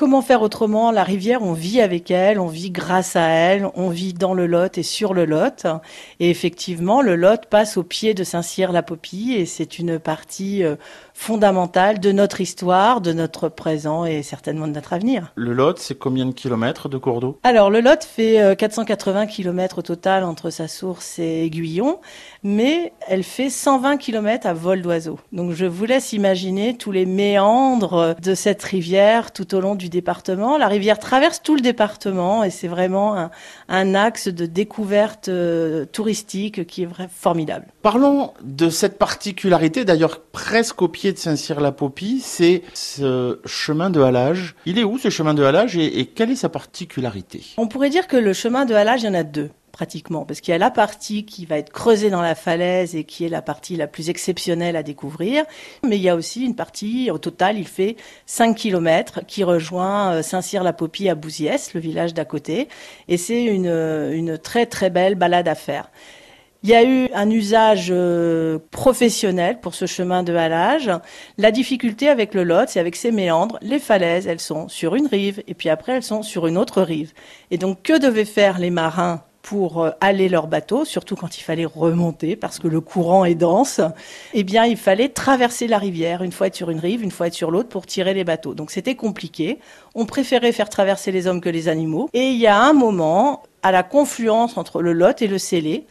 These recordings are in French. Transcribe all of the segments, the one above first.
Comment faire autrement La rivière, on vit avec elle, on vit grâce à elle, on vit dans le Lot et sur le Lot. Et effectivement, le Lot passe au pied de Saint-Cyr-la-Popie et c'est une partie euh, fondamentale de notre histoire, de notre présent et certainement de notre avenir. Le Lot, c'est combien de kilomètres de cours d'eau? Alors, le Lot fait 480 euh, kilomètres au total entre sa source et Aiguillon, mais elle fait 120 kilomètres à vol d'oiseau. Donc, je vous laisse imaginer tous les méandres de cette rivière tout au long du département. La rivière traverse tout le département et c'est vraiment un, axe de découverte euh, touristique qui est vraiment formidable. Parlons de cette particularité, d'ailleurs presque au pied de Saint-Cyr-la-Popie, c'est ce chemin de halage. Il est où ce chemin de halage et quelle est sa particularité? On pourrait dire que le chemin de halage, il y en a deux pratiquement, parce qu'il y a la partie qui va être creusée dans la falaise et qui est la partie la plus exceptionnelle à découvrir, mais il y a aussi une partie, au total, il fait 5 km, qui rejoint euh, Saint-Cyr-la-Popie à Bouziès, le village d'à côté, et c'est une, une très très belle balade à faire. Il y a eu un usage euh, professionnel pour ce chemin de halage. La difficulté avec le Lot, c'est avec ses méandres. Les falaises, elles sont sur une rive et puis après elles sont sur une autre rive. Et donc que devaient faire les marins pour euh, aller leur bateau, surtout quand il fallait remonter parce que le courant est dense, eh bien, il fallait traverser la rivière, une fois être sur une rive, une fois être sur l'autre pour tirer les bateaux. Donc c'était compliqué. On préférait faire traverser les hommes que les animaux. Et il y a un moment, à la confluence entre le Lot et le Célé,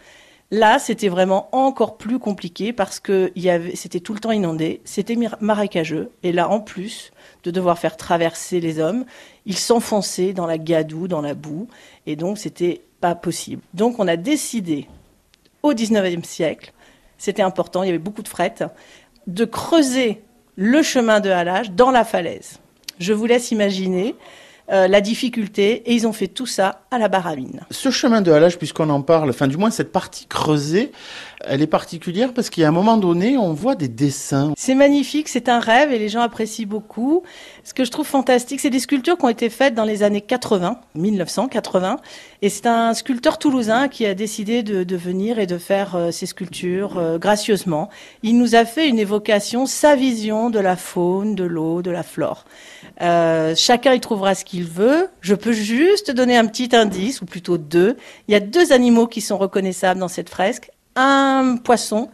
Là, c'était vraiment encore plus compliqué parce que c'était tout le temps inondé, c'était marécageux. Et là, en plus de devoir faire traverser les hommes, ils s'enfonçaient dans la gadoue, dans la boue. Et donc, c'était pas possible. Donc on a décidé, au 19e siècle, c'était important, il y avait beaucoup de fret, de creuser le chemin de halage dans la falaise. Je vous laisse imaginer euh, la difficulté, et ils ont fait tout ça à la baramine. Ce chemin de halage, puisqu'on en parle, enfin du moins cette partie creusée, elle est particulière parce qu'à un moment donné, on voit des dessins. C'est magnifique, c'est un rêve et les gens apprécient beaucoup. Ce que je trouve fantastique, c'est des sculptures qui ont été faites dans les années 80, 1980, et c'est un sculpteur toulousain qui a décidé de, venir et de faire euh, ces sculptures euh, gracieusement. Il nous a fait une évocation, sa vision de la faune, de l'eau, de la flore. Euh, chacun y trouvera ce qu'il veut. Je peux juste donner un petit indice, ou plutôt deux. Il y a deux animaux qui sont reconnaissables dans cette fresque, un poisson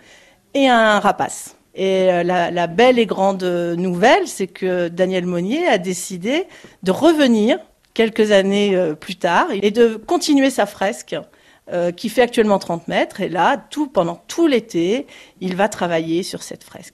et un rapace. Et euh, la, belle et grande nouvelle, c'est que Daniel Monnier a décidé de revenir quelques années euh, plus tard et de continuer sa fresque qui fait actuellement 30 mètres. Et là, pendant tout l'été, il va travailler sur cette fresque.